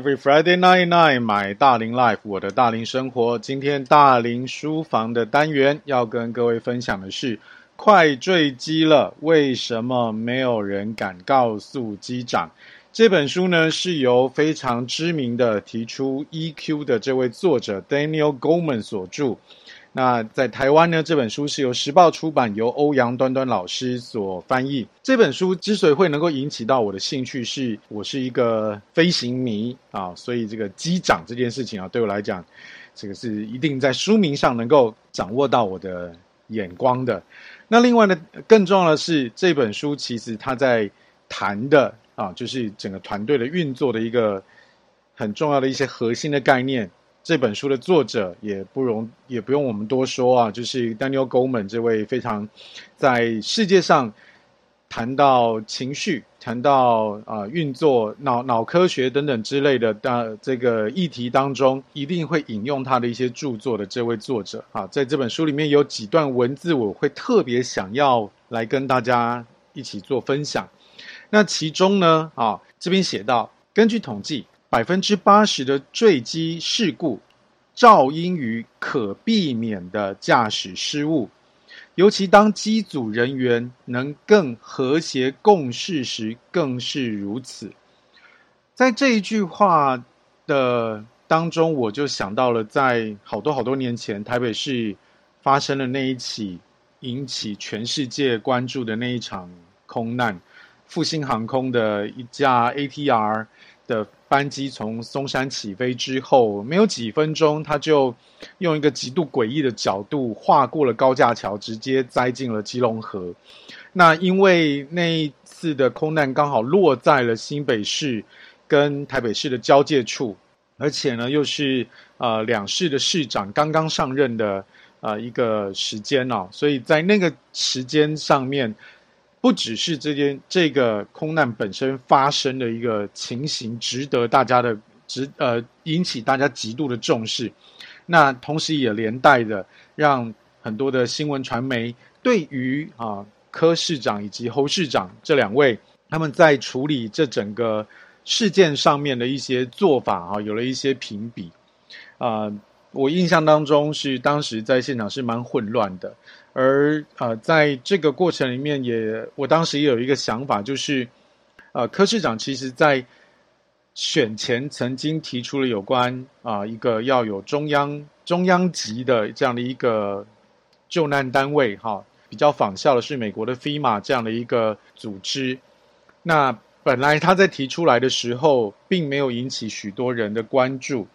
Every Friday night night，买大龄 life，我的大龄生活。今天大龄书房的单元要跟各位分享的是，快坠机了，为什么没有人敢告诉机长？这本书呢是由非常知名的提出 EQ 的这位作者 Daniel Goleman 所著。那在台湾呢，这本书是由时报出版，由欧阳端端老师所翻译。这本书之所以会能够引起到我的兴趣，是我是一个飞行迷啊，所以这个机长这件事情啊，对我来讲，这个是一定在书名上能够掌握到我的眼光的。那另外呢，更重要的是，这本书其实它在谈的啊，就是整个团队的运作的一个很重要的一些核心的概念。这本书的作者也不容，也不用我们多说啊，就是 Daniel Goleman 这位非常在世界上谈到情绪、谈到啊、呃、运作脑脑科学等等之类的的这个议题当中，一定会引用他的一些著作的这位作者啊，在这本书里面有几段文字，我会特别想要来跟大家一起做分享。那其中呢，啊这边写到，根据统计。百分之八十的坠机事故，肇因于可避免的驾驶失误，尤其当机组人员能更和谐共事时，更是如此。在这一句话的当中，我就想到了，在好多好多年前，台北市发生的那一起引起全世界关注的那一场空难，复兴航空的一架 ATR 的。班机从松山起飞之后，没有几分钟，他就用一个极度诡异的角度划过了高架桥，直接栽进了基隆河。那因为那一次的空难刚好落在了新北市跟台北市的交界处，而且呢，又是呃两市的市长刚刚上任的呃一个时间哦，所以在那个时间上面。不只是这件这个空难本身发生的一个情形，值得大家的值呃引起大家极度的重视。那同时也连带的让很多的新闻传媒对于啊柯市长以及侯市长这两位他们在处理这整个事件上面的一些做法啊有了一些评比啊。我印象当中是当时在现场是蛮混乱的，而呃，在这个过程里面也，我当时也有一个想法，就是呃，柯市长其实在选前曾经提出了有关啊、一个要有中央中央级的这样的一个救难单位哈，比较仿效的是美国的 FEMA 这样的一个组织。那本来他在提出来的时候，并没有引起许多人的关注。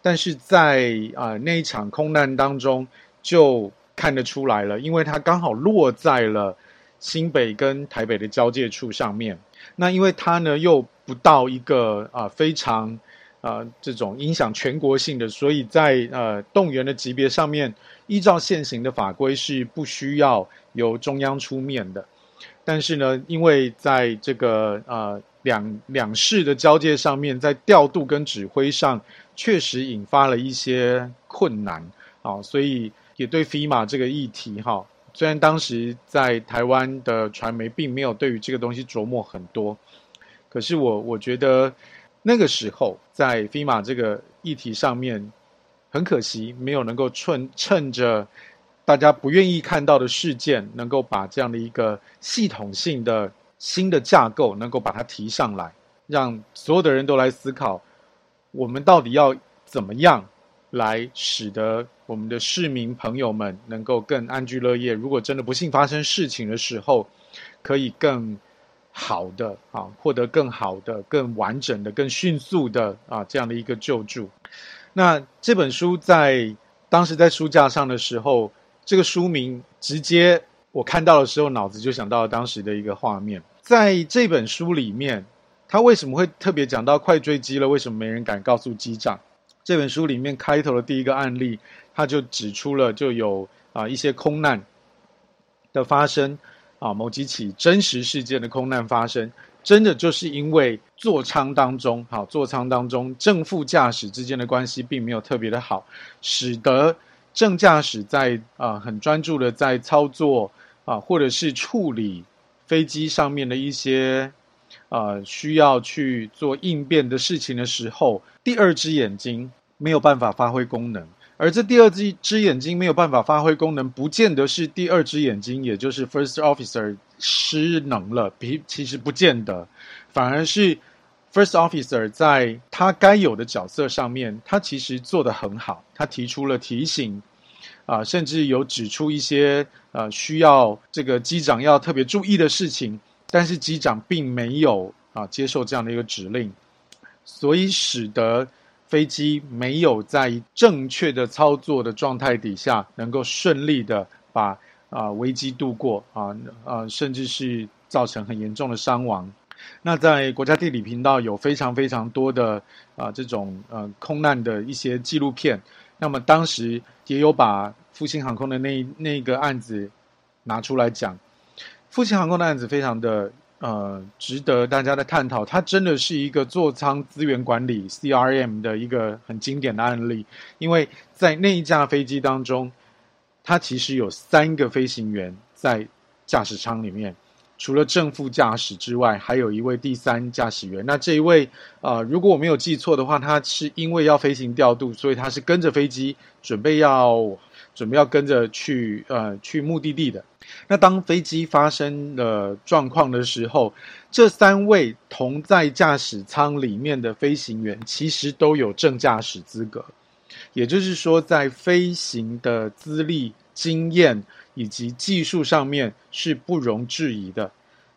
但是在啊、呃、那一场空难当中，就看得出来了，因为它刚好落在了新北跟台北的交界处上面。那因为它呢又不到一个啊、非常啊、呃、这种影响全国性的，所以在呃动员的级别上面，依照现行的法规是不需要由中央出面的。但是呢，因为在这个呃两两市的交界上面，在调度跟指挥上。确实引发了一些困难啊，所以也对 FEMA 这个议题哈，虽然当时在台湾的传媒并没有对于这个东西琢磨很多，可是我我觉得那个时候在 FEMA 这个议题上面，很可惜没有能够趁趁着大家不愿意看到的事件，能够把这样的一个系统性的新的架构能够把它提上来，让所有的人都来思考。我们到底要怎么样来使得我们的市民朋友们能够更安居乐业？如果真的不幸发生事情的时候，可以更好的啊，获得更好的、更完整的、更迅速的啊这样的一个救助。那这本书在当时在书架上的时候，这个书名直接我看到的时候，脑子就想到了当时的一个画面。在这本书里面。他为什么会特别讲到快坠机了？为什么没人敢告诉机长？这本书里面开头的第一个案例，他就指出了就有啊一些空难的发生啊，某几起真实事件的空难发生，真的就是因为座舱当中，好座舱当中正副驾驶之间的关系并没有特别的好，使得正驾驶在啊很专注的在操作啊，或者是处理飞机上面的一些。呃需要去做应变的事情的时候，第二只眼睛没有办法发挥功能。而这第二只只眼睛没有办法发挥功能，不见得是第二只眼睛，也就是 First Officer 失能了，比其实不见得，反而是 First Officer 在他该有的角色上面，他其实做得很好，他提出了提醒，啊、甚至有指出一些呃需要这个机长要特别注意的事情，但是机长并没有啊、接受这样的一个指令，所以使得。飞机没有在正确的操作的状态底下，能够顺利的把啊、危机度过啊啊、甚至是造成很严重的伤亡。那在国家地理频道有非常非常多的啊、这种呃空难的一些纪录片，那么当时也有把复兴航空的那那个案子拿出来讲。复兴航空的案子非常的。呃，值得大家的探讨。它真的是一个座舱资源管理 （CRM） 的一个很经典的案例，因为在那一架飞机当中，它其实有三个飞行员在驾驶舱里面，除了正副驾驶之外，还有一位第三驾驶员。那这一位，呃，如果我没有记错的话，他是因为要飞行调度，所以他是跟着飞机，准备要。准备要跟着去呃去目的地的，那当飞机发生了状况的时候，这三位同在驾驶舱里面的飞行员其实都有正驾驶资格，也就是说，在飞行的资历、经验以及技术上面是不容置疑的。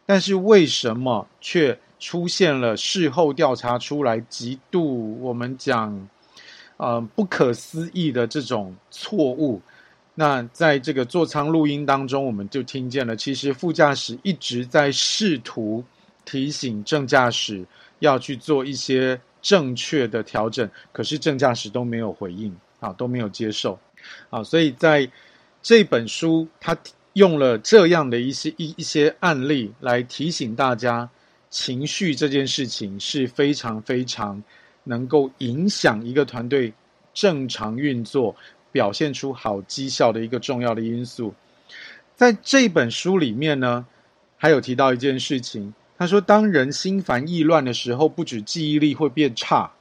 但是为什么却出现了事后调查出来极度我们讲呃不可思议的这种错误？那在这个座舱录音当中，我们就听见了，其实副驾驶一直在试图提醒正驾驶要去做一些正确的调整，可是正驾驶都没有回应啊，都没有接受啊，所以在这本书，他用了这样的一些一一些案例来提醒大家，情绪这件事情是非常非常能够影响一个团队正常运作。表现出好绩效的一个重要的因素，在这本书里面呢，还有提到一件事情。他说，当人心烦意乱的时候，不止记忆力会变差，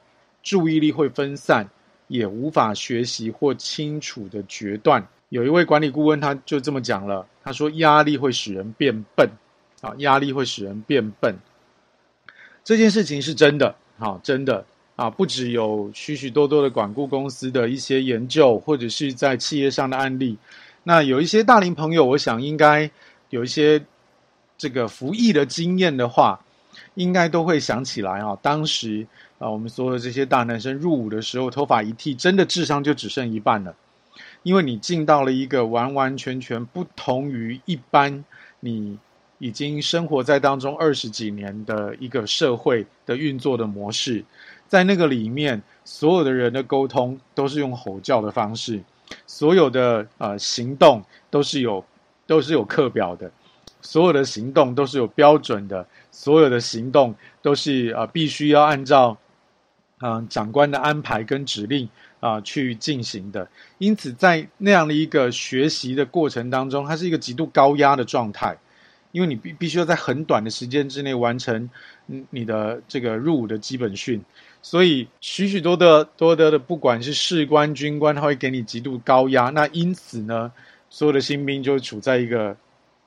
注意力会分散，也无法学习或清楚的决断。有一位管理顾问，他就这么讲了。他说，压力会使人变笨，啊，压力会使人变笨。这件事情是真的，好，真的。啊，不只有许许多多的管顾公司的一些研究，或者是在企业上的案例。那有一些大龄朋友，我想应该有一些这个服役的经验的话，应该都会想起来啊。当时啊，我们所有的这些大男生入伍的时候，头发一剃，真的智商就只剩一半了，因为你进到了一个完完全全不同于一般你已经生活在当中二十几年的一个社会的运作的模式。在那个里面，所有的人的沟通都是用吼叫的方式，所有的呃行动都是有都是有课表的，所有的行动都是有标准的，所有的行动都是呃必须要按照嗯、长官的安排跟指令啊、去进行的。因此，在那样的一个学习的过程当中，它是一个极度高压的状态，因为你必必须要在很短的时间之内完成你的这个入伍的基本训。所以许许多多多的的，不管是士官、军官，他会给你极度高压。那因此呢，所有的新兵就处在一个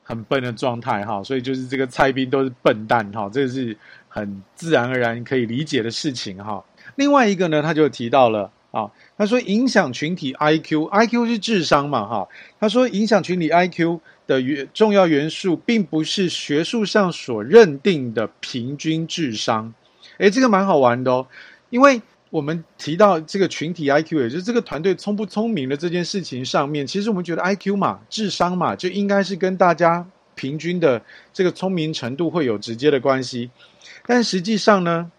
很笨的状态哈。所以就是这个菜兵都是笨蛋哈，这是很自然而然可以理解的事情哈。另外一个呢，他就提到了啊，他说影响群体 IQ，IQ 是智商嘛哈。他说影响群体 IQ 的元重要元素，并不是学术上所认定的平均智商。诶，这个蛮好玩的哦，因为我们提到这个群体 IQ，也就是这个团队聪不聪明的这件事情上面，其实我们觉得 IQ 嘛，智商嘛，就应该是跟大家平均的这个聪明程度会有直接的关系。但实际上呢，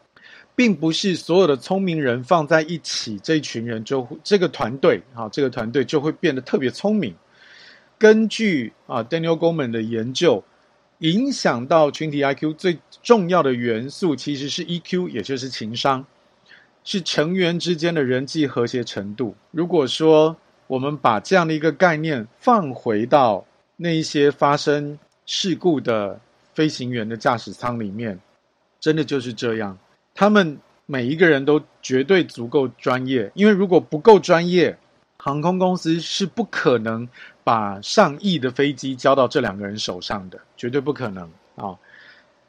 并不是所有的聪明人放在一起，这一群人就这个团队啊，这个团队就会变得特别聪明。根据啊 Daniel Goleman 的研究。影响到群体 IQ 最重要的元素其实是 EQ，也就是情商，是成员之间的人际和谐程度。如果说我们把这样的一个概念放回到那一些发生事故的飞行员的驾驶舱里面，真的就是这样。他们每一个人都绝对足够专业，因为如果不够专业，航空公司是不可能把上亿的飞机交到这两个人手上的，绝对不可能啊！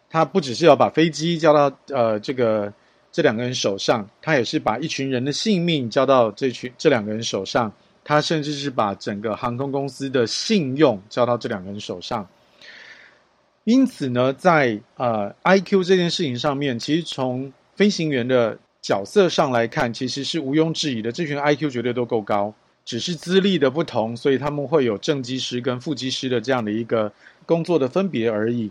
他不只是要把飞机交到呃这个这两个人手上，他也是把一群人的性命交到这群这两个人手上，他甚至是把整个航空公司的信用交到这两个人手上。因此呢，在呃 IQ 这件事情上面，其实从飞行员的角色上来看，其实是毋庸置疑的，这群 IQ 绝对都够高。只是资历的不同，所以他们会有正机师跟副机师的这样的一个工作的分别而已。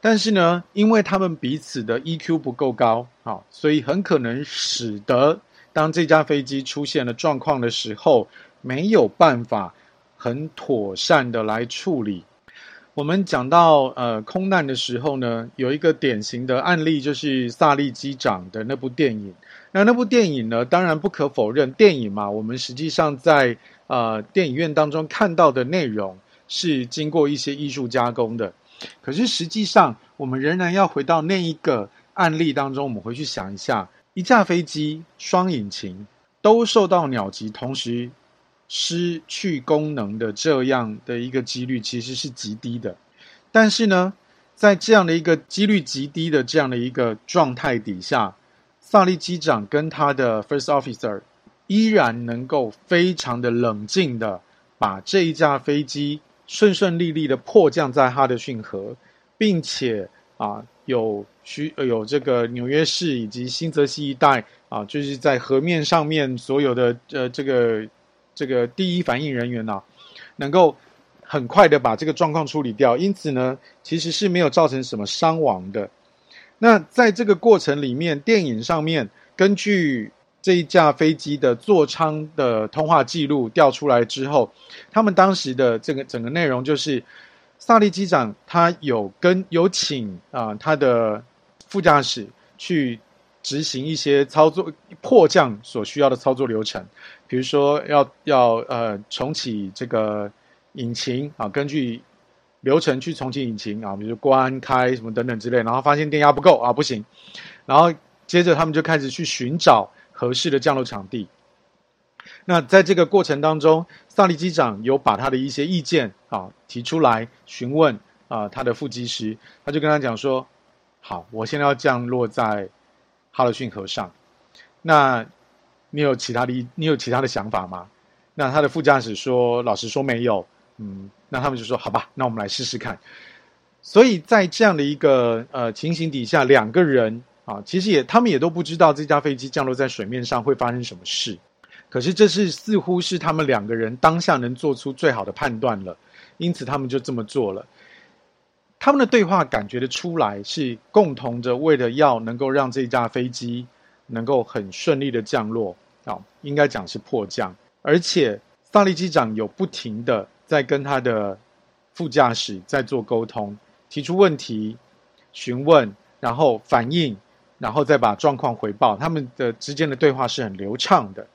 但是呢，因为他们彼此的 EQ 不够高，好，所以很可能使得当这架飞机出现了状况的时候，没有办法很妥善的来处理。我们讲到呃空难的时候呢，有一个典型的案例，就是萨利机长的那部电影。那那部电影呢，当然不可否认，电影嘛，我们实际上在呃电影院当中看到的内容是经过一些艺术加工的。可是实际上，我们仍然要回到那一个案例当中，我们回去想一下，一架飞机双引擎都受到鸟击，同时。失去功能的这样的一个几率其实是极低的，但是呢，在这样的一个几率极低的这样的一个状态底下，萨利机长跟他的 First Officer 依然能够非常的冷静的把这一架飞机顺顺利利的迫降在哈德逊河，并且啊有需有这个纽约市以及新泽西一带啊，就是在河面上面所有的呃这个。这个第一反应人员呢、啊，能够很快的把这个状况处理掉，因此呢，其实是没有造成什么伤亡的。那在这个过程里面，电影上面根据这一架飞机的座舱的通话记录调出来之后，他们当时的这个整个内容就是，萨利机长他有跟有请啊、他的副驾驶去。执行一些操作迫降所需要的操作流程，比如说要要呃重启这个引擎啊，根据流程去重启引擎啊，比如关开什么等等之类，然后发现电压不够啊，不行，然后接着他们就开始去寻找合适的降落场地。那在这个过程当中，萨利机长有把他的一些意见啊提出来询问啊他的副机师，他就跟他讲说：好，我现在要降落在。哈德逊河上，那你有其他的你有其他的想法吗？那他的副驾驶说：“老实说没有。”嗯，那他们就说：“好吧，那我们来试试看。”所以在这样的一个呃情形底下，两个人啊，其实也他们也都不知道这架飞机降落在水面上会发生什么事。可是这是似乎是他们两个人当下能做出最好的判断了，因此他们就这么做了。他们的对话感觉得出来，是共同的，为了要能够让这架飞机能够很顺利的降落啊，应该讲是迫降。而且萨利机长有不停的在跟他的副驾驶在做沟通，提出问题、询问，然后反应，然后再把状况回报。他们的之间的对话是很流畅的。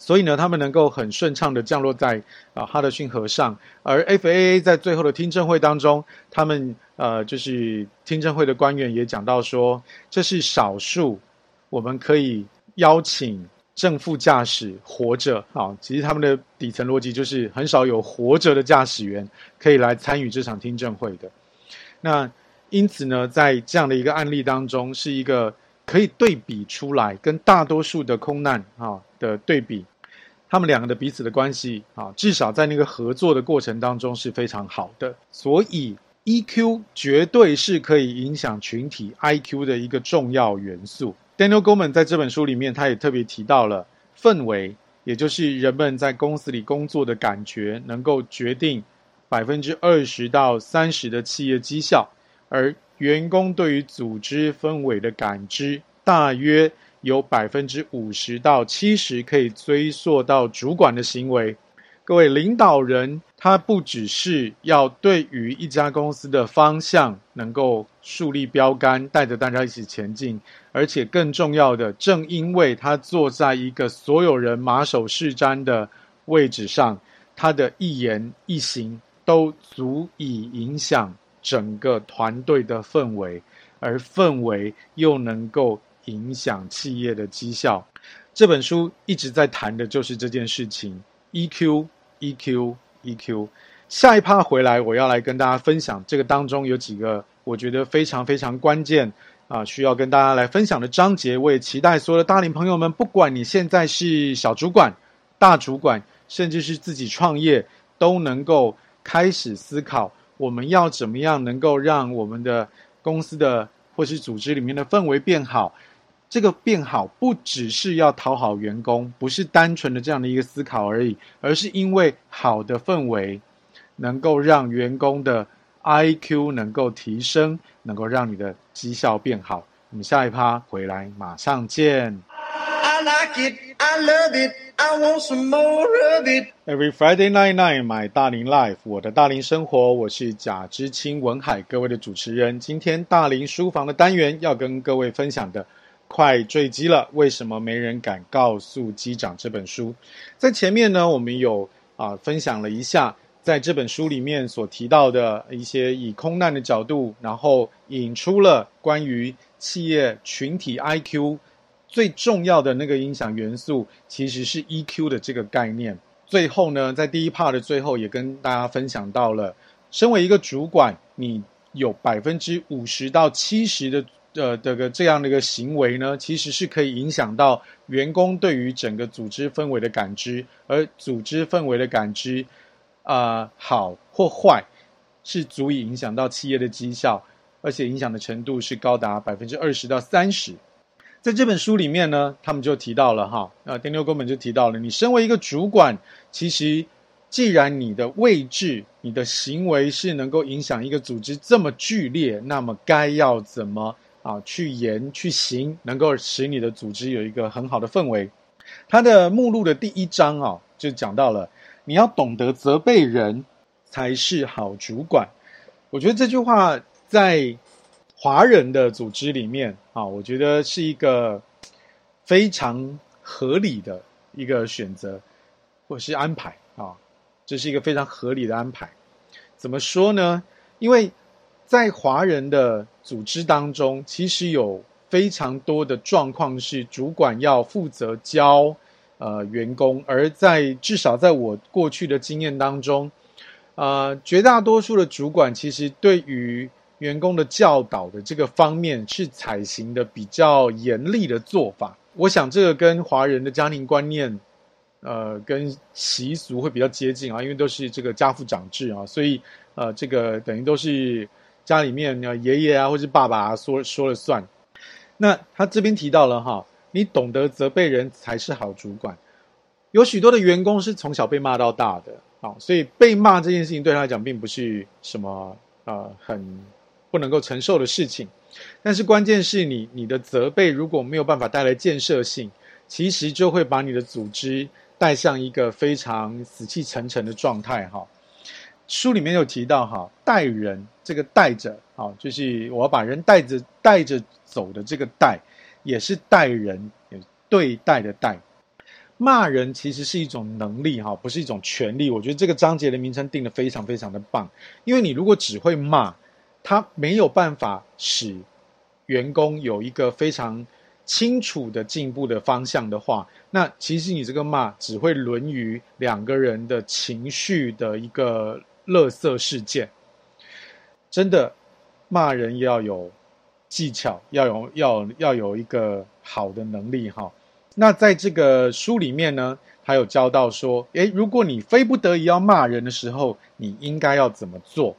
所以呢，他们能够很顺畅的降落在啊哈德逊河上，而 FAA 在最后的听证会当中，他们呃就是听证会的官员也讲到说，这是少数我们可以邀请正副驾驶活着啊，其实他们的底层逻辑就是很少有活着的驾驶员可以来参与这场听证会的。那因此呢，在这样的一个案例当中，是一个。可以对比出来，跟大多数的空难啊的对比，他们两个的彼此的关系啊，至少在那个合作的过程当中是非常好的。所以 EQ 绝对是可以影响群体 IQ 的一个重要元素。Daniel Goleman 在这本书里面，他也特别提到了氛围，也就是人们在公司里工作的感觉，能够决定百分之二十到三十的企业绩效，而员工对于组织氛围的感知，大约有百分之五十到七十可以追溯到主管的行为。各位领导人，他不只是要对于一家公司的方向能够树立标杆，带着大家一起前进，而且更重要的，正因为他坐在一个所有人马首是瞻的位置上，他的一言一行都足以影响整个团队的氛围，而氛围又能够影响企业的绩效。这本书一直在谈的就是这件事情，EQ，EQ，EQ。下一趴回来，我要来跟大家分享这个当中有几个我觉得非常非常关键啊，需要跟大家来分享的章节。我也期待所有的大龄朋友们，不管你现在是小主管、大主管，甚至是自己创业，都能够开始思考，我们要怎么样能够让我们的公司的或是组织里面的氛围变好。这个变好不只是要讨好员工，不是单纯的这样的一个思考而已，而是因为好的氛围能够让员工的 IQ 能够提升，能够让你的绩效变好。我们下一趴回来马上见。I like it, I love it, I want some more of it. Every Friday night night, my 大龄 life，我的大龄生活，我是贾之清文海，各位的主持人。今天大龄书房的单元要跟各位分享的。快坠机了，为什么没人敢告诉机长？这本书在前面呢，我们有啊分享了一下，在这本书里面所提到的一些以空难的角度，然后引出了关于企业群体 IQ 最重要的那个影响元素，其实是 EQ 的这个概念。最后呢，在第一 part 的最后，也跟大家分享到了，身为一个主管，你有百分之五十到七十的。呃，这个这样的一个行为呢，其实是可以影响到员工对于整个组织氛围的感知，而组织氛围的感知，啊、好或坏，是足以影响到企业的绩效，而且影响的程度是高达百分之二十到三十。在这本书里面呢，他们就提到了哈，啊，第六根本就提到了，你身为一个主管，其实既然你的位置、你的行为是能够影响一个组织这么剧烈，那么该要怎么？啊，去言去行，能够使你的组织有一个很好的氛围。它的目录的第一章啊，就讲到了你要懂得责备人才是好主管。我觉得这句话在华人的组织里面啊，我觉得是一个非常合理的一个选择或是安排啊，这是一个非常合理的安排。怎么说呢？因为在华人的组织当中，其实有非常多的状况是主管要负责教呃员工，而在至少在我过去的经验当中，呃，绝大多数的主管其实对于员工的教导的这个方面是采行的比较严厉的做法。我想这个跟华人的家庭观念，呃，跟习俗会比较接近啊，因为都是这个家父长制啊，所以呃，这个等于都是。家里面啊，爷爷啊，或是爸爸啊，说说了算。那他这边提到了哈，你懂得责备人才是好主管。有许多的员工是从小被骂到大的啊，所以被骂这件事情对他来讲并不是什么呃很不能够承受的事情。但是关键是你你的责备如果没有办法带来建设性，其实就会把你的组织带向一个非常死气沉沉的状态哈。书里面有提到哈，带人这个带着啊，就是我要把人带着带着走的这个带，也是带人对待的带。骂人其实是一种能力哈，不是一种权利。我觉得这个章节的名称定得非常非常的棒，因为你如果只会骂，他没有办法使员工有一个非常清楚的进步的方向的话，那其实你这个骂只会沦于两个人的情绪的一个。垃圾事件，真的骂人要有技巧，要有要要有一个好的能力哈。那在这个书里面呢，还有教到说，诶，如果你非不得已要骂人的时候，你应该要怎么做？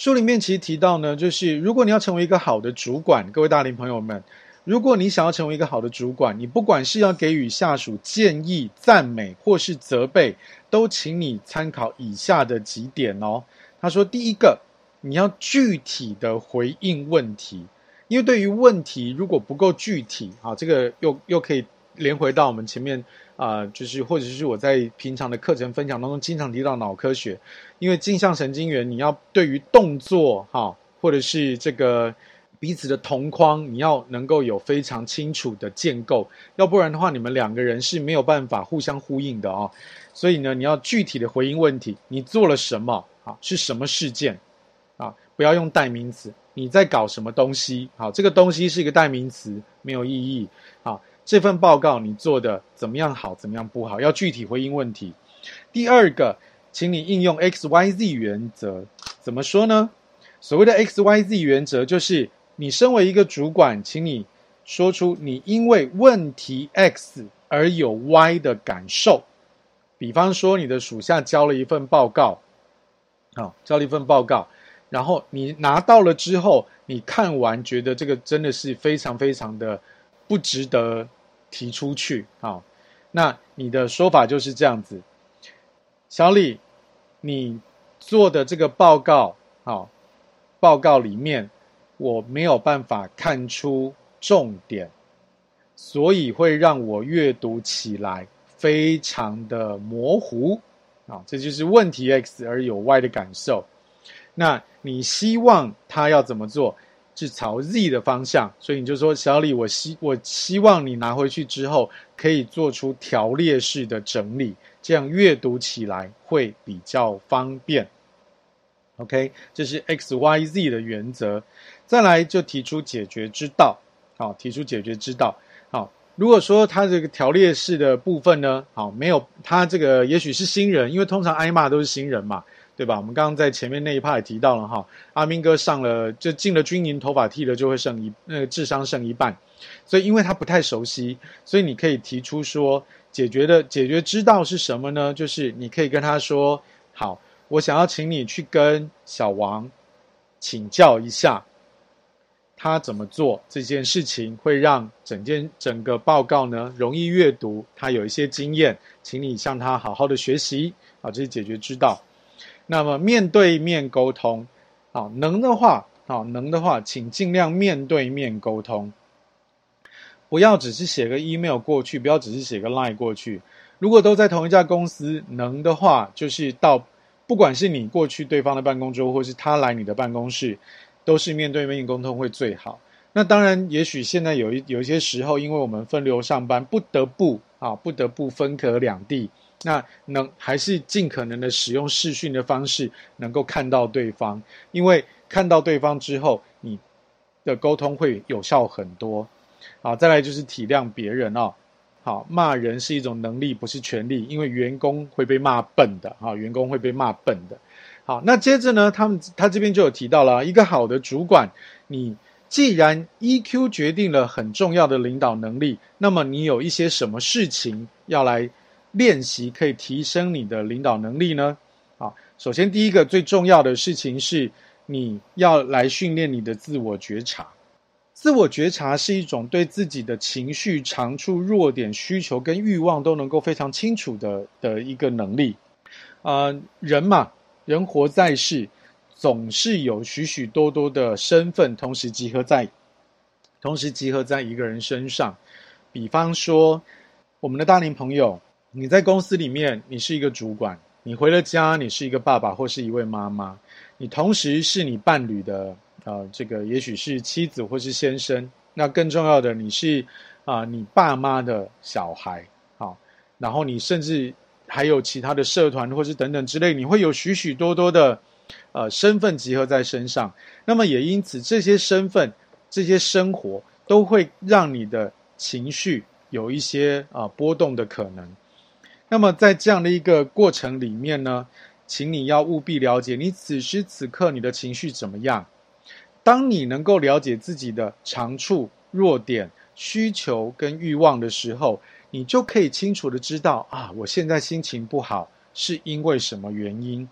书里面其实提到呢，就是如果你要成为一个好的主管，各位大龄朋友们。如果你想要成为一个好的主管，你不管是要给予下属建议、赞美或是责备，都请你参考以下的几点哦。他说，第一个，你要具体的回应问题，因为对于问题如果不够具体，啊，这个又又可以连回到我们前面啊、就是或者是我在平常的课程分享当中经常提到脑科学，因为镜像神经元，你要对于动作哈，或者是这个。彼此的同框，你要能够有非常清楚的建构，要不然的话，你们两个人是没有办法互相呼应的哦。所以呢，你要具体的回应问题，你做了什么啊？是什么事件啊？不要用代名词，你在搞什么东西？好，这个东西是一个代名词，没有意义。啊，这份报告你做的怎么样好，怎么样不好，要具体回应问题。第二个，请你应用 XYZ 原则，怎么说呢？所谓的 XYZ 原则就是，你身为一个主管，请你说出你因为问题 X 而有 Y 的感受。比方说，你的属下交了一份报告，好，交了一份报告。然后你拿到了之后，你看完觉得这个真的是非常非常的不值得提出去啊。那你的说法就是这样子，小李，你做的这个报告啊，报告里面我没有办法看出重点，所以会让我阅读起来非常的模糊啊。这就是问题 X 而有 Y 的感受。那你希望他要怎么做？是朝 Z 的方向，所以你就说小李，我希我希望你拿回去之后可以做出条列式的整理，这样阅读起来会比较方便。OK，这是 XYZ 的原则。再来就提出解决之道，好，提出解决之道。好，如果说他这个条列式的部分呢，好，没有他这个也许是新人，因为通常挨骂都是新人嘛。对吧？我们刚刚在前面那一趴也提到了哈，阿明哥上了就进了军营，头发剃了就会剩一那个智商剩一半，所以因为他不太熟悉，所以你可以提出说解决的解决之道是什么呢？就是你可以跟他说，好，我想要请你去跟小王请教一下，他怎么做这件事情会让整件整个报告呢容易阅读，他有一些经验，请你向他好好的学习啊，这是解决之道。那么面对面沟通，好，能的话，好，能的话，请尽量面对面沟通，不要只是写个 email 过去，不要只是写个 line 过去。如果都在同一家公司，能的话，就是到，不管是你过去对方的办公桌，或是他来你的办公室，都是面对面沟通会最好。那当然，也许现在有一有一些时候，因为我们分流上班，不得不啊，不得不分隔两地。那能还是尽可能的使用视讯的方式，能够看到对方，因为看到对方之后，你的沟通会有效很多。好，再来就是体谅别人哦。好，骂人是一种能力，不是权利，因为员工会被骂笨的，哈，员工会被骂笨的。好，那接着呢，他们他这边就有提到了一个好的主管，你既然 EQ 决定了很重要的领导能力，那么你有一些什么事情要来练习可以提升你的领导能力呢？啊，首先第一个最重要的事情是，你要来训练你的自我觉察。自我觉察是一种对自己的情绪、长处、弱点、需求跟欲望都能够非常清楚的的一个能力。啊、人嘛，人活在世，总是有许许多多的身份同时集合在，同时集合在一个人身上。比方说，我们的大龄朋友。你在公司里面，你是一个主管；你回了家，你是一个爸爸或是一位妈妈；你同时是你伴侣的，呃，这个也许是妻子或是先生。那更重要的，你是啊、你爸妈的小孩，好，然后你甚至还有其他的社团或是等等之类，你会有许许多多的呃身份集合在身上。那么也因此，这些身份、这些生活都会让你的情绪有一些啊、呃、波动的可能。那么在这样的一个过程里面呢，请你要务必了解你此时此刻你的情绪怎么样。当你能够了解自己的长处、弱点、需求跟欲望的时候，你就可以清楚的知道啊，我现在心情不好是因为什么原因。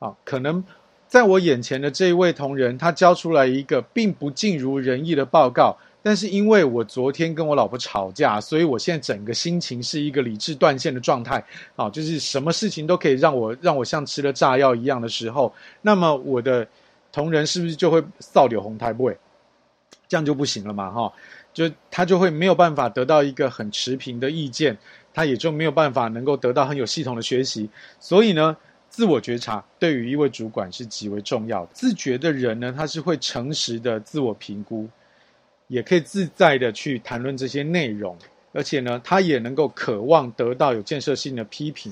啊，可能在我眼前的这一位同仁，他交出来一个并不尽如人意的报告。但是因为我昨天跟我老婆吵架，所以我现在整个心情是一个理智断线的状态啊，就是什么事情都可以让我让我像吃了炸药一样的时候，那么我的同仁是不是就会扫掉红台不会？这样就不行了嘛哈，就他就会没有办法得到一个很持平的意见，他也就没有办法能够得到很有系统的学习。所以呢，自我觉察对于一位主管是极为重要的。自觉的人呢，他是会诚实的自我评估。也可以自在的去谈论这些内容，而且呢，他也能够渴望得到有建设性的批评。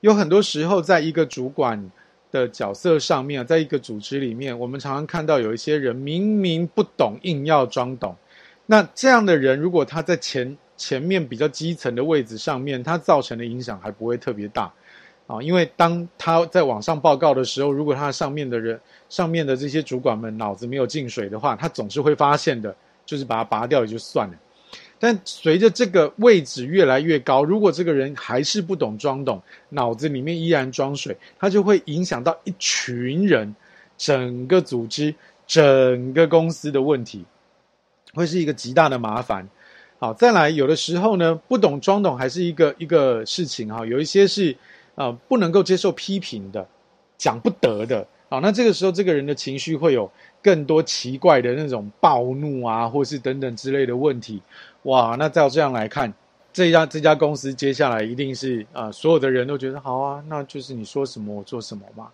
有很多时候，在一个主管的角色上面，在一个组织里面，我们常常看到有一些人明明不懂，硬要装懂。那这样的人，如果他在前前面比较基层的位置上面，他造成的影响还不会特别大啊。因为当他在往上报告的时候，如果他上面的人、上面的这些主管们脑子没有进水的话，他总是会发现的，就是把它拔掉也就算了。但随着这个位置越来越高，如果这个人还是不懂装懂，脑子里面依然装水，他就会影响到一群人、整个组织、整个公司的问题，会是一个极大的麻烦。好，再来，有的时候呢，不懂装懂还是一个一个事情哈。有一些是啊、呃，不能够接受批评的，讲不得的。好，那这个时候这个人的情绪会有更多奇怪的那种暴怒啊，或是等等之类的问题。哇，那照这样来看，这家这家公司接下来一定是啊、所有的人都觉得好啊，那就是你说什么我做什么嘛。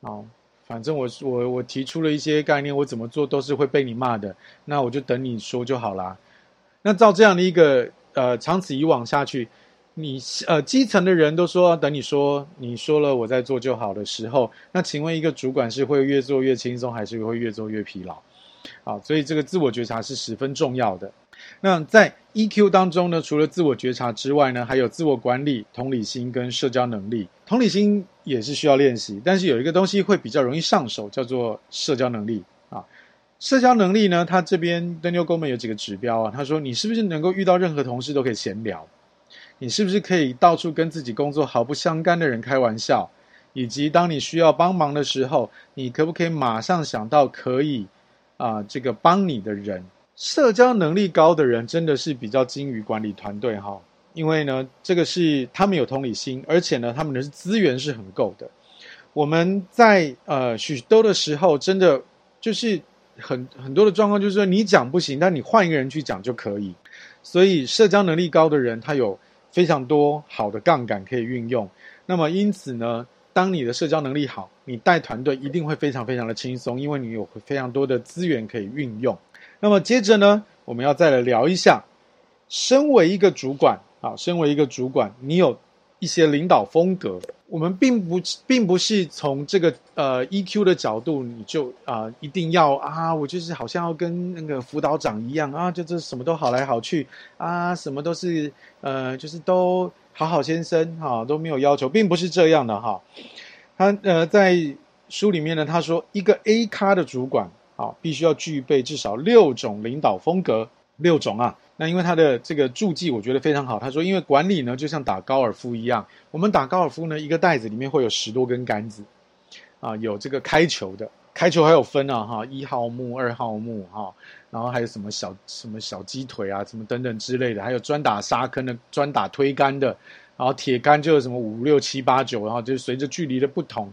哦，反正我我我提出了一些概念，我怎么做都是会被你骂的，那我就等你说就好啦。那照这样的一个呃，长此以往下去，你呃基层的人都说等你说，你说了我再做就好的时候，那请问一个主管是会越做越轻松，还是会越做越疲劳？啊，所以这个自我觉察是十分重要的。那在 EQ 当中呢，除了自我觉察之外呢，还有自我管理、同理心跟社交能力。同理心也是需要练习，但是有一个东西会比较容易上手，叫做社交能力啊。社交能力呢，他这边 Daniel Goleman 有几个指标啊。他说，你是不是能够遇到任何同事都可以闲聊？你是不是可以到处跟自己工作毫不相干的人开玩笑？以及当你需要帮忙的时候，你可不可以马上想到可以啊这个帮你的人？社交能力高的人真的是比较精于管理团队哈，因为呢，这个是他们有同理心，而且呢，他们的资源是很够的。我们在呃许多的时候，真的就是很很多的状况，就是说你讲不行，但你换一个人去讲就可以。所以社交能力高的人，他有非常多好的杠杆可以运用。那么因此呢，当你的社交能力好，你带团队一定会非常非常的轻松，因为你有非常多的资源可以运用。那么接着呢，我们要再来聊一下，身为一个主管啊，身为一个主管，你有一些领导风格。我们并不并不是从这个呃 EQ 的角度，你就啊、一定要啊，我就是好像要跟那个辅导长一样啊，就这什么都好来好去啊，什么都是呃，就是都好好先生哈、都没有要求，并不是这样的哈。他呃在书里面呢，他说一个 A 咖的主管。啊，必须要具备至少六种领导风格，六种啊。那因为他的这个注记，我觉得非常好。他说，因为管理呢，就像打高尔夫一样，我们打高尔夫呢，一个袋子里面会有十多根杆子，啊，有这个开球的，开球还有分啊，哈，一号木、二号木，哈，然后还有什么小什么小鸡腿啊，什么等等之类的，还有专打沙坑的，专打推杆的，然后铁杆就有什么五六七八九，然后就是随着距离的不同，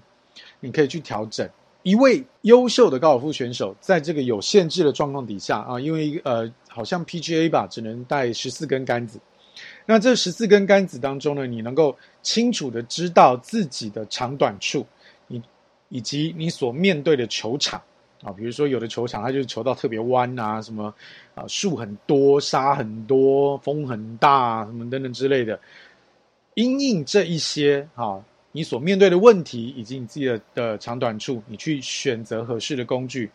你可以去调整。一位优秀的高尔夫选手，在这个有限制的状况底下啊，因为呃，好像 PGA 吧，只能带十四根杆子。那这十四根杆子当中呢，你能够清楚的知道自己的长短处，你以及你所面对的球场啊，比如说有的球场它就是球道特别弯啊，什么啊树很多、沙很多、风很大什么等等之类的，因应这一些啊。你所面对的问题以及你自己的的长短处，你去选择合适的工具。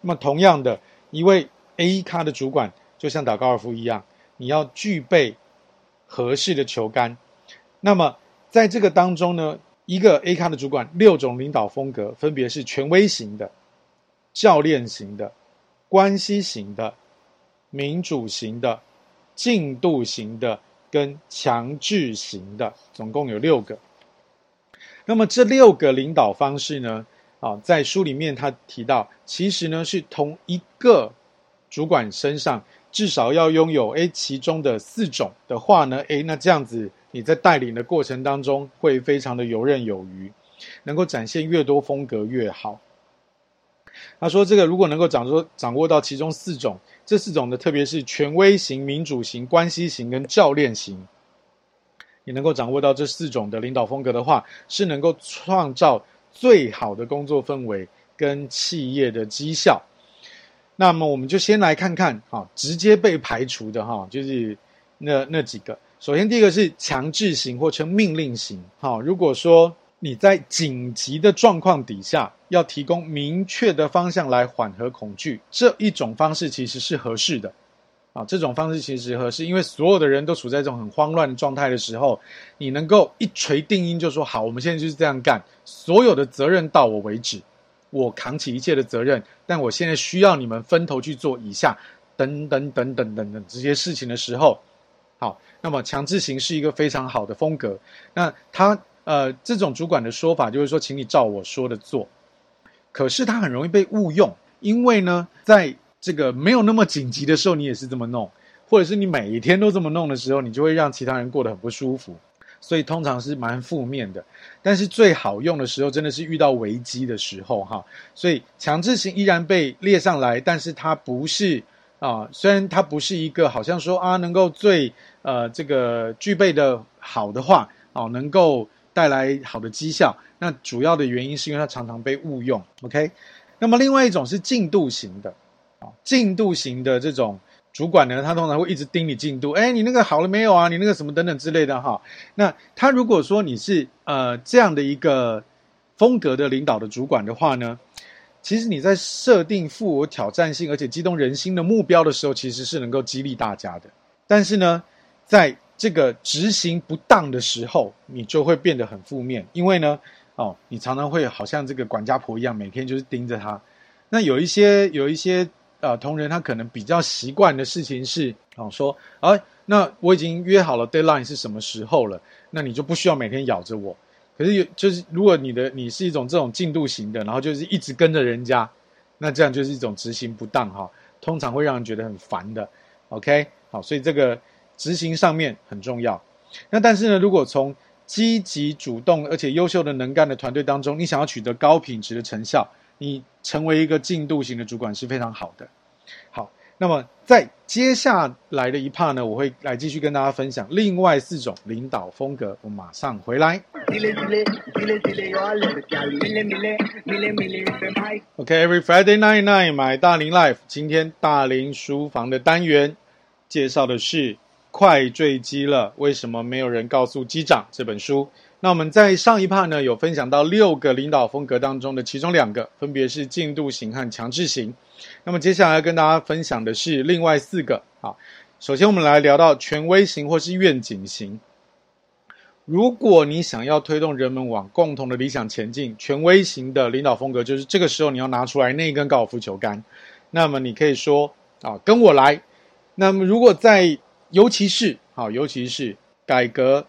那么，同样的，一位 A 咖的主管就像打高尔夫一样，你要具备合适的球杆。那么，在这个当中呢，一个 A 咖的主管六种领导风格分别是权威型的、教练型的、关系型的、民主型的、进度型的跟强制型的，总共有六个。那么这六个领导方式呢，啊，在书里面他提到，其实呢是同一个主管身上至少要拥有诶其中的四种的话呢，诶那这样子你在带领的过程当中会非常的游刃有余，能够展现越多风格越好。他说这个如果能够掌握掌握到其中四种，这四种的特别是权威型、民主型、关系型跟教练型。你能够掌握到这四种的领导风格的话，是能够创造最好的工作氛围跟企业的绩效。那么，我们就先来看看，哈，直接被排除的，哈，就是那那几个。首先，第一个是强制型或称命令型，哈。如果说你在紧急的状况底下，要提供明确的方向来缓和恐惧，这一种方式其实是合适的，啊，这种方式其实合适，因为所有的人都处在这种很慌乱的状态的时候，你能够一锤定音，就说好，我们现在就是这样干，所有的责任到我为止，我扛起一切的责任，但我现在需要你们分头去做以下等等等等等等这些事情的时候，好，那么强制型是一个非常好的风格，那他。呃，这种主管的说法就是说，请你照我说的做。可是他很容易被误用，因为呢，在这个没有那么紧急的时候，你也是这么弄，或者是你每一天都这么弄的时候，你就会让其他人过得很不舒服。所以通常是蛮负面的。但是最好用的时候，真的是遇到危机的时候哈。所以强制型依然被列上来，但是它不是啊，虽然它不是一个好像说啊能够最呃这个具备的好的话哦，能够。带来好的绩效，那主要的原因是因为它常常被误用。OK，那么另外一种是进度型的啊，进度型的这种主管呢，他通常会一直盯你进度，哎，你那个好了没有啊？你那个什么等等之类的哈。那他如果说你是呃这样的一个风格的领导的主管的话呢，其实你在设定富有挑战性而且激动人心的目标的时候，其实是能够激励大家的。但是呢，在这个执行不当的时候，你就会变得很负面，因为呢，哦，你常常会好像这个管家婆一样，每天就是盯着他。那有一些有一些呃同仁，他可能比较习惯的事情是，哦，说，啊，那我已经约好了 deadline 是什么时候了，那你就不需要每天咬着我。可是有就是，如果你的你是一种这种进度型的，然后就是一直跟着人家，那这样就是一种执行不当哈，通常会让人觉得很烦的。OK，好，所以这个。执行上面很重要，那但是呢，如果从积极主动而且优秀的能干的团队当中，你想要取得高品质的成效，你成为一个进度型的主管是非常好的。好，那么在接下来的一 part 呢，我会来继续跟大家分享另外四种领导风格。我马上回来。OK，every Friday night night，买大龄 Life，今天大龄书房的单元介绍的是。快坠机了，为什么没有人告诉机长？这本书，那我们在上一 part 呢，有分享到六个领导风格当中的其中两个，分别是进度型和强制型。那么接下来要跟大家分享的是另外四个。好，首先我们来聊到权威型或是愿景型。如果你想要推动人们往共同的理想前进，权威型的领导风格就是这个时候你要拿出来那一根高尔夫球杆。那么你可以说啊，跟我来。那么如果在尤其是好，尤其是改革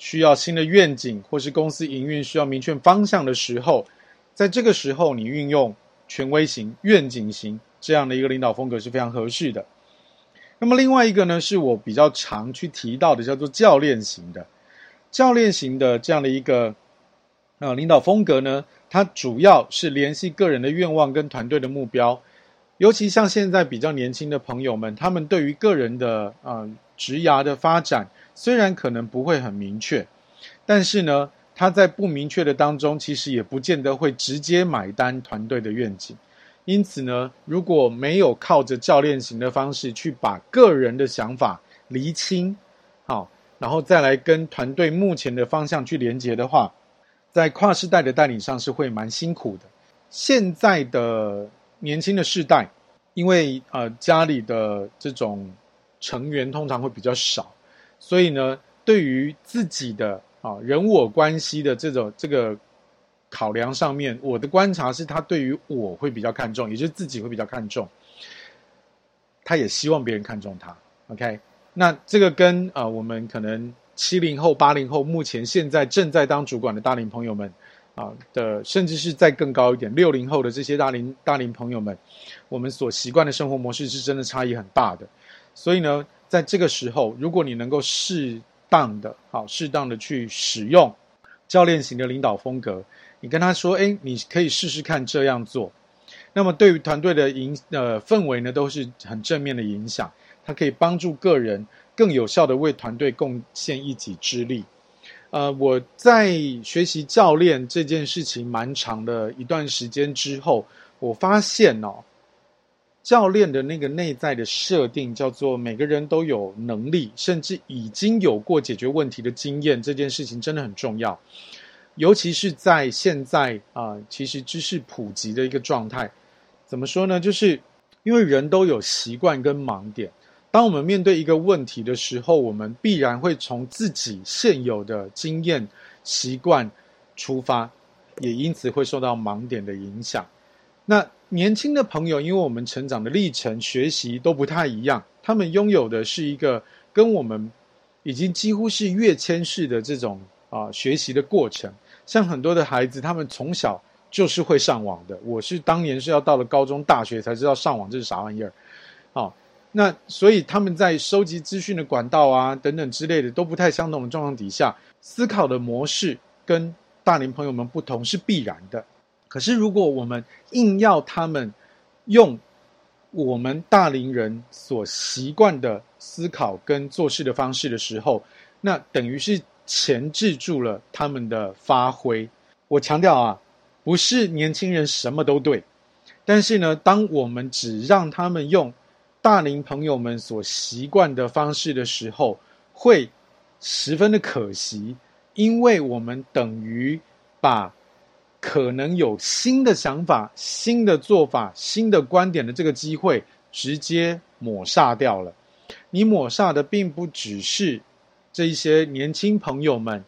需要新的愿景，或是公司营运需要明确方向的时候，在这个时候，你运用权威型、愿景型这样的一个领导风格是非常合适的。那么另外一个呢，是我比较常去提到的，叫做教练型的。教练型的这样的一个呃领导风格呢，它主要是联系个人的愿望跟团队的目标。尤其像现在比较年轻的朋友们，他们对于个人的呃职涯的发展，虽然可能不会很明确，但是呢，他在不明确的当中，其实也不见得会直接买单团队的愿景。因此呢，如果没有靠着教练型的方式去把个人的想法厘清，好，然后再来跟团队目前的方向去连接的话，在跨世代的带领上是会蛮辛苦的。现在的。年轻的世代，因为呃家里的这种成员通常会比较少，所以呢，对于自己的啊人我关系的这种这个考量上面，我的观察是他对于我会比较看重，也就是自己会比较看重，他也希望别人看重他。OK，那这个跟啊、呃、我们可能七零后、八零后，目前现在正在当主管的大龄朋友们。啊的，甚至是再更高一点，六零后的这些大龄大龄朋友们，我们所习惯的生活模式是真的差异很大的。所以呢，在这个时候，如果你能够适当的、好适当的去使用教练型的领导风格，你跟他说：“哎，你可以试试看这样做。”那么对于团队的影呃氛围呢，都是很正面的影响。它可以帮助个人更有效的为团队贡献一己之力。呃，我在学习教练这件事情蛮长的一段时间之后，我发现哦，教练的那个内在的设定叫做每个人都有能力，甚至已经有过解决问题的经验，这件事情真的很重要。尤其是在现在啊，其实知识普及的一个状态，怎么说呢？就是因为人都有习惯跟盲点。当我们面对一个问题的时候，我们必然会从自己现有的经验、习惯出发，也因此会受到盲点的影响。那年轻的朋友，因为我们成长的历程、学习都不太一样，他们拥有的是一个跟我们已经几乎是跃迁式的这种啊学习的过程。像很多的孩子，他们从小就是会上网的。我是当年是要到了高中、大学才知道上网这是啥玩意儿。好，那所以他们在收集资讯的管道啊等等之类的都不太相同的状况底下，思考的模式跟大龄朋友们不同是必然的。可是如果我们硬要他们用我们大龄人所习惯的思考跟做事的方式的时候，那等于是。钳制住了他们的发挥。我强调啊，不是年轻人什么都对，但是呢，当我们只让他们用大龄朋友们所习惯的方式的时候，会十分的可惜，因为我们等于把可能有新的想法、新的做法、新的观点的这个机会直接抹煞掉了。你抹煞的并不只是。这一些年轻朋友们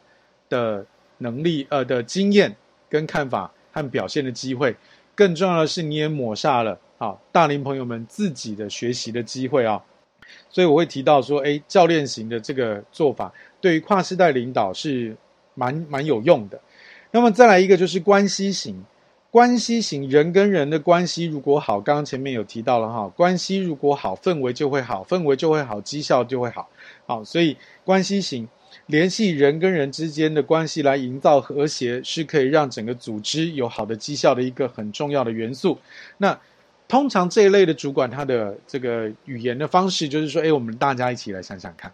的能力、呃的经验跟看法和表现的机会，更重要的是，你也抹杀了啊大龄朋友们自己的学习的机会啊。所以我会提到说，哎，教练型的这个做法，对于跨世代领导是蛮蛮有用的。那么再来一个就是关系型，关系型人跟人的关系如果好，刚刚前面有提到了哈，关系如果好，氛围就会好，氛围就会好，绩效就会好。好，所以关系型联系人跟人之间的关系来营造和谐，是可以让整个组织有好的绩效的一个很重要的元素。那通常这一类的主管，他的这个语言的方式就是说：“哎，我们大家一起来想想看，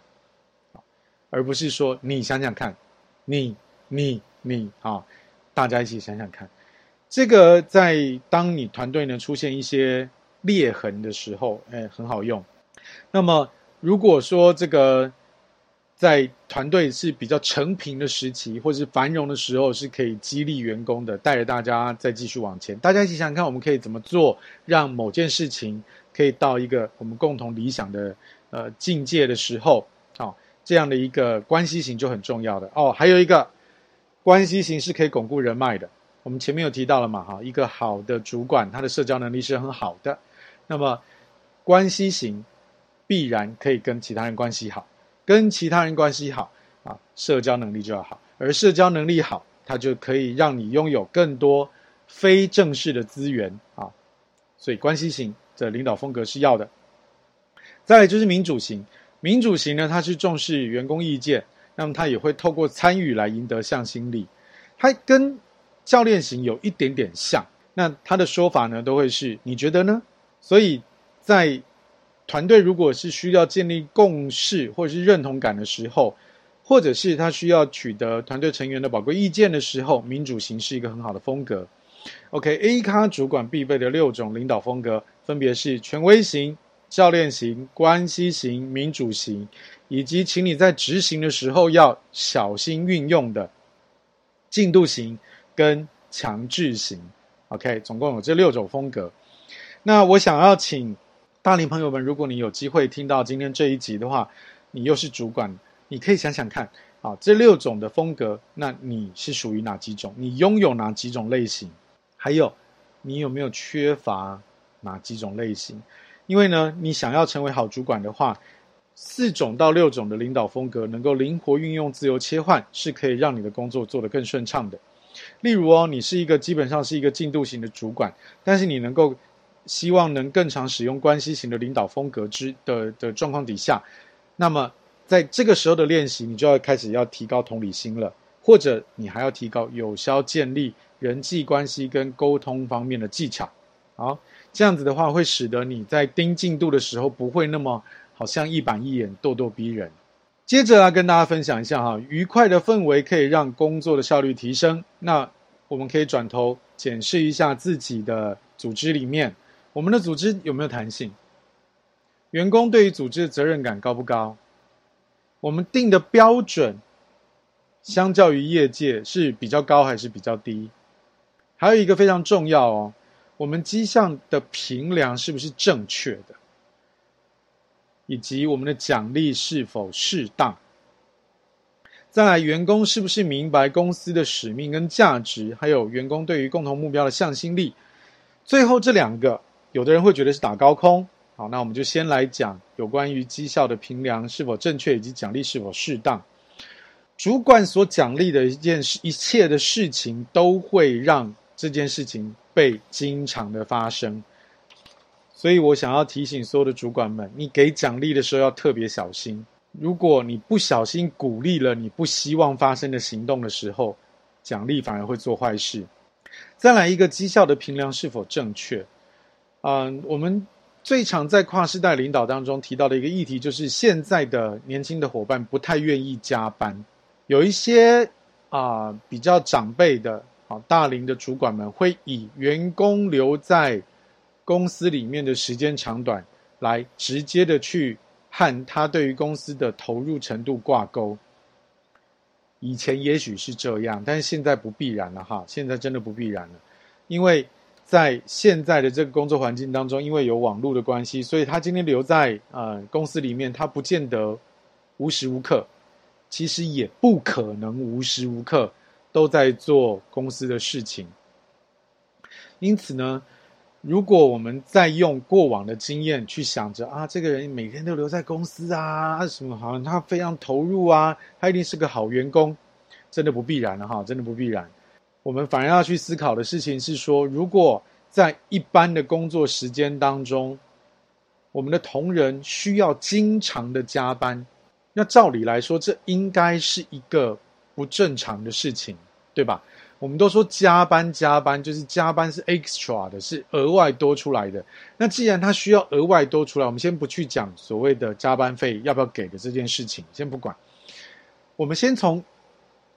而不是说你想想看，你你你啊，大家一起想想看。”这个在当你团队呢出现一些裂痕的时候，哎，很好用。那么。如果说这个在团队是比较成平的时期，或是繁荣的时候，是可以激励员工的，带着大家再继续往前。大家一起想想看，我们可以怎么做，让某件事情可以到一个我们共同理想的呃境界的时候，好，这样的一个关系型就很重要的哦。还有一个关系型是可以巩固人脉的。我们前面有提到了嘛，哈，一个好的主管，他的社交能力是很好的。那么关系型。必然可以跟其他人关系好，跟其他人关系好啊，社交能力就要好，而社交能力好，它就可以让你拥有更多非正式的资源啊，所以关系型的领导风格是要的。再来就是民主型，民主型呢，它是重视员工意见，那么它也会透过参与来赢得向心力，它跟教练型有一点点像，那他的说法呢，都会是你觉得呢？所以在团队如果是需要建立共识或者是认同感的时候，或者是他需要取得团队成员的宝贵意见的时候，民主型是一个很好的风格。OK，A 咖主管必备的六种领导风格分别是权威型、教练型、关系型、民主型，以及请你在执行的时候要小心运用的进度型跟强制型。OK，总共有这六种风格。那我想要请。大龄朋友们，如果你有机会听到今天这一集的话，你又是主管，你可以想想看，啊，这六种的风格，那你是属于哪几种？你拥有哪几种类型？还有，你有没有缺乏哪几种类型？因为呢，你想要成为好主管的话，四种到六种的领导风格能够灵活运用、自由切换，是可以让你的工作做得更顺畅的。例如哦，你是一个基本上是一个进度型的主管，但是你能够。希望能更常使用关系型的领导风格之的的状况底下，那么在这个时候的练习，你就要开始要提高同理心了，或者你还要提高有效建立人际关系跟沟通方面的技巧。好，这样子的话会使得你在盯进度的时候不会那么好像一板一眼、咄咄逼人。接着来跟大家分享一下哈，愉快的氛围可以让工作的效率提升。那我们可以转头检视一下自己的组织里面。我们的组织有没有弹性？员工对于组织的责任感高不高？我们定的标准相较于业界是比较高还是比较低？还有一个非常重要哦，我们绩效的评量是不是正确的？以及我们的奖励是否适当？再来，员工是不是明白公司的使命跟价值？还有员工对于共同目标的向心力？最后这两个，有的人会觉得是打高空。好，那我们就先来讲有关于绩效的评量是否正确，以及奖励是否适当。主管所奖励的一件事，一切的事情都会让这件事情被经常的发生。所以我想要提醒所有的主管们，你给奖励的时候要特别小心。如果你不小心鼓励了你不希望发生的行动的时候，奖励反而会做坏事。再来一个绩效的评量是否正确？嗯，我们最常在跨世代领导当中提到的一个议题，就是现在的年轻的伙伴不太愿意加班。有一些啊、比较长辈的啊大龄的主管们，会以员工留在公司里面的时间长短，来直接的去和他对于公司的投入程度挂钩。以前也许是这样，但是现在不必然了哈。现在真的不必然了，因为在现在的这个工作环境当中，因为有网络的关系，所以他今天留在呃公司里面，他不见得无时无刻，其实也不可能无时无刻都在做公司的事情。因此呢。如果我们再用过往的经验去想着啊，这个人每天都留在公司啊，什么好像他非常投入啊，他一定是个好员工，真的不必然了哈，真的不必然。我们反而要去思考的事情是说，如果在一般的工作时间当中，我们的同仁需要经常的加班，那照理来说，这应该是一个不正常的事情，对吧？我们都说加班加班，就是加班是 extra 的，是额外多出来的。那既然他需要额外多出来，我们先不去讲所谓的加班费要不要给的这件事情，先不管。我们先从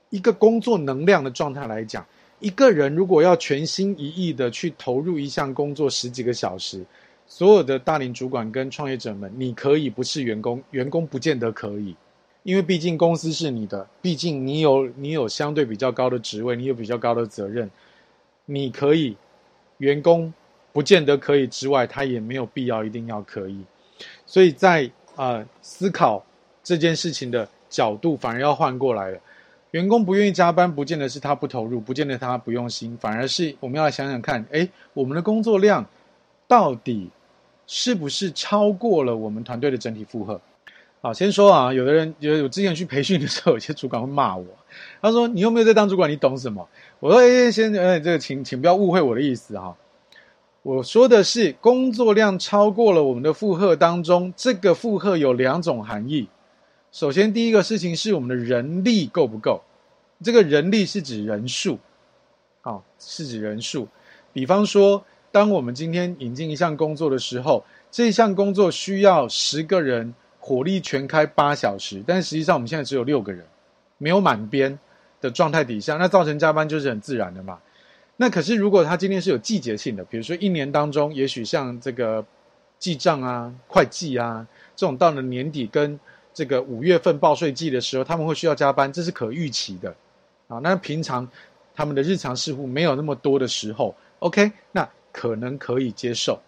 一个工作能量的状态来讲，一个人如果要全心一意的去投入一项工作十几个小时，所有的大龄主管跟创业者们，你可以不是员工，员工不见得可以。因为毕竟公司是你的，毕竟你有你有相对比较高的职位，你有比较高的责任，你可以，员工不见得可以之外，他也没有必要一定要可以，所以在呃思考这件事情的角度，反而要换过来了。员工不愿意加班，不见得是他不投入，不见得他不用心，反而是我们要来想想看，诶，我们的工作量到底是不是超过了我们团队的整体负荷？好，先说啊，有的人，有我之前去培训的时候，有些主管会骂我，他说：“你又没有在当主管？你懂什么？”我说：“哎，先生，哎，这个，请，请不要误会我的意思哈。我说的是工作量超过了我们的负荷当中，这个负荷有两种含义。首先，第一个事情是我们的人力够不够？这个人力是指人数，好，是指人数。比方说，当我们今天引进一项工作的时候，这项工作需要十个人。”火力全开八小时，但实际上我们现在只有六个人，没有满编的状态底下，那造成加班就是很自然的嘛。那可是如果他今天是有季节性的，比如说一年当中，也许像这个记账啊、会计啊这种，到了年底跟这个五月份报税季的时候，他们会需要加班，这是可预期的啊。那平常他们的日常事务没有那么多的时候，OK，那可能可以接受。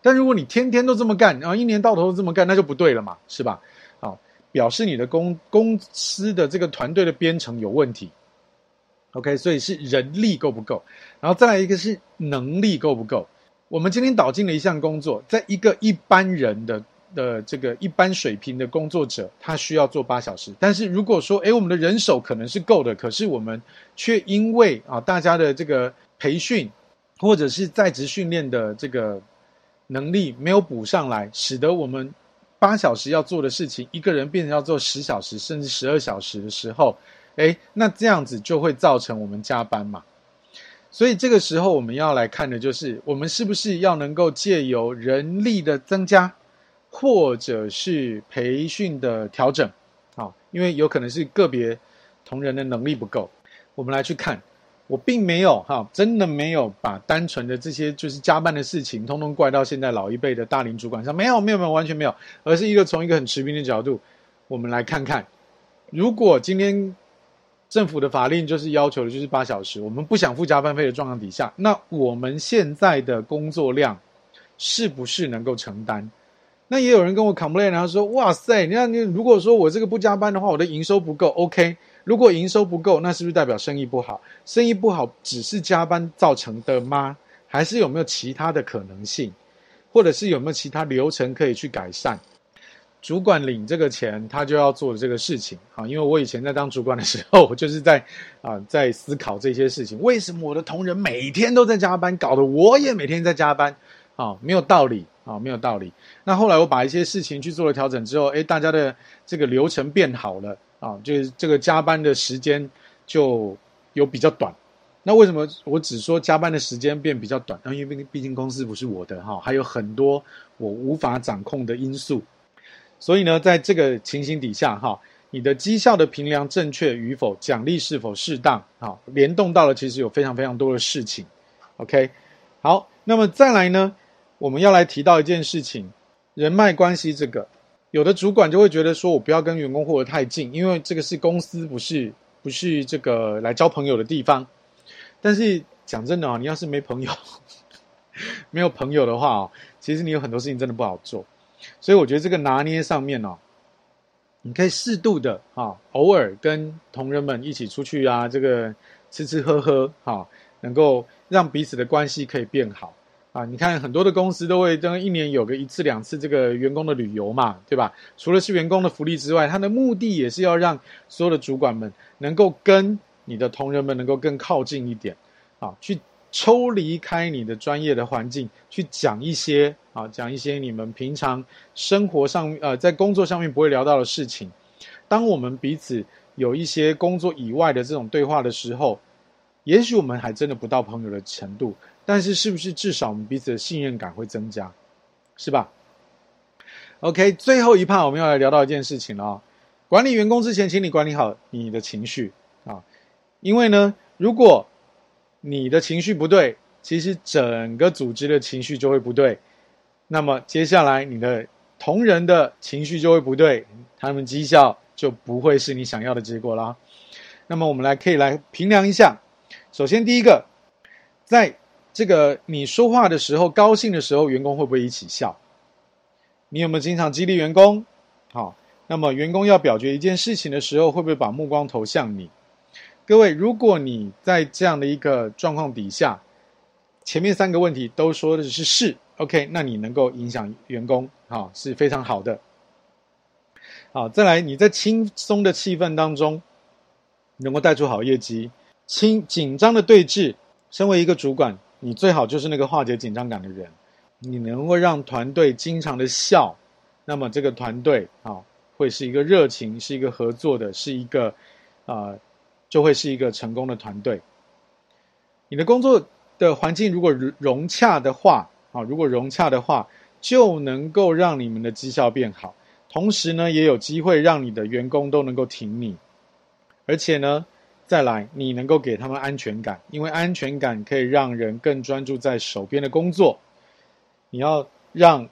但如果你天天都这么干，然后一年到头都这么干，那就不对了嘛，是吧？好，表示你的公公司的这个团队的编程有问题。OK，所以是人力够不够？然后再来一个是能力够不够？我们今天导进了一项工作，在一个一般人的的这个一般水平的工作者，他需要做八小时。但是如果说，诶，我们的人手可能是够的，可是我们却因为啊大家的这个培训或者是在职训练的这个。能力没有补上来，使得我们八小时要做的事情，一个人变成要做十小时甚至十二小时的时候，诶，那这样子就会造成我们加班嘛。所以这个时候我们要来看的就是，我们是不是要能够借由人力的增加，或者是培训的调整，啊，因为有可能是个别同仁的能力不够，我们来去看。我并没有哈，真的没有把单纯的这些就是加班的事情，通通怪到现在老一辈的大龄主管上。没有，没有，没有，完全没有，而是一个从一个很持平的角度，我们来看看，如果今天政府的法令就是要求的就是八小时，我们不想付加班费的状况底下，那我们现在的工作量是不是能够承担？那也有人跟我 complain，然后说：“哇塞，你看你如果说我这个不加班的话，我的营收不够。OK，如果营收不够，那是不是代表生意不好？生意不好只是加班造成的吗？还是有没有其他的可能性？或者是有没有其他流程可以去改善？主管领这个钱，他就要做这个事情啊。因为我以前在当主管的时候，我就是在啊在思考这些事情：为什么我的同仁每天都在加班，搞得我也每天在加班？啊，没有道理。”啊、哦，没有道理。那后来我把一些事情去做了调整之后，诶，大家的这个流程变好了啊，就是这个加班的时间就有比较短。那为什么我只说加班的时间变比较短？那因为毕竟公司不是我的哈，还有很多我无法掌控的因素。所以呢，在这个情形底下哈，你的绩效的评量正确与否，奖励是否适当，好，联动到了其实有非常非常多的事情。OK，好，那么再来呢？我们要来提到一件事情，人脉关系这个，有的主管就会觉得说，我不要跟员工混得太近，因为这个是公司，不是不是这个来交朋友的地方。但是讲真的啊，你要是没朋友，没有朋友的话哦，其实你有很多事情真的不好做。所以我觉得这个拿捏上面哦，你可以适度的啊，偶尔跟同仁们一起出去啊，这个吃吃喝喝哈，能够让彼此的关系可以变好。啊，你看很多的公司都会等一年有个一次两次这个员工的旅游嘛，对吧？除了是员工的福利之外，它的目的也是要让所有的主管们能够跟你的同仁们能够更靠近一点，啊，去抽离开你的专业的环境，去讲一些啊，讲一些你们平常生活上呃在工作上面不会聊到的事情。当我们彼此有一些工作以外的这种对话的时候，也许我们还真的不到朋友的程度。但是，是不是至少我们彼此的信任感会增加，是吧？OK，最后一趴我们要来聊到一件事情了啊。管理员工之前，请你管理好你的情绪啊，因为呢，如果你的情绪不对，其实整个组织的情绪就会不对。那么接下来你的同仁的情绪就会不对，他们绩效就不会是你想要的结果啦。那么我们来可以来评量一下，首先第一个，在这个你说话的时候，高兴的时候，员工会不会一起笑？你有没有经常激励员工？好，那么员工要表决一件事情的时候，会不会把目光投向你？各位，如果你在这样的一个状况底下，前面三个问题都说的是是，OK，那你能够影响员工，好，是非常好的。好，再来，你在轻松的气氛当中，能够带出好业绩，轻紧张的对峙，身为一个主管。你最好就是那个化解紧张感的人，你能够让团队经常的笑，那么这个团队啊会是一个热情，是一个合作的，是一个啊、就会是一个成功的团队。你的工作的环境如果融洽的话啊，如果融洽的话，就能够让你们的绩效变好，同时呢也有机会让你的员工都能够挺你，而且呢。再来，你能够给他们安全感，因为安全感可以让人更专注在手边的工作。你要让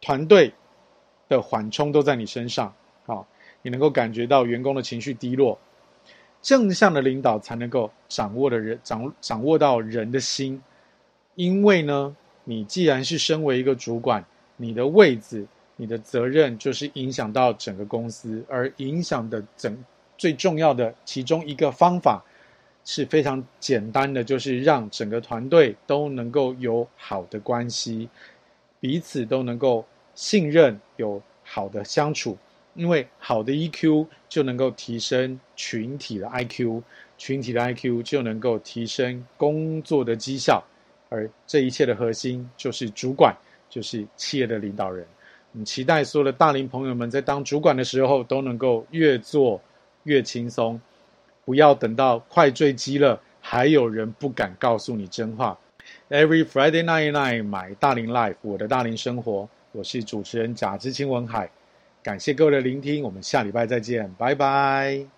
团队的缓冲都在你身上，好，你能够感觉到员工的情绪低落，正向的领导才能够掌握的人掌掌握到人的心。因为呢，你既然是身为一个主管，你的位置、你的责任就是影响到整个公司，而影响的整。最重要的其中一个方法是非常简单的，就是让整个团队都能够有好的关系，彼此都能够信任，有好的相处。因为好的 EQ 就能够提升群体的 IQ，群体的 IQ 就能够提升工作的绩效，而这一切的核心就是主管，就是企业的领导人。我们期待所有的大龄朋友们在当主管的时候都能够越做。越轻松，不要等到快坠机了，还有人不敢告诉你真话。Every Friday night night，买大龄 Life，我的大龄生活，我是主持人贾志清文海，感谢各位的聆听，我们下礼拜再见，拜拜。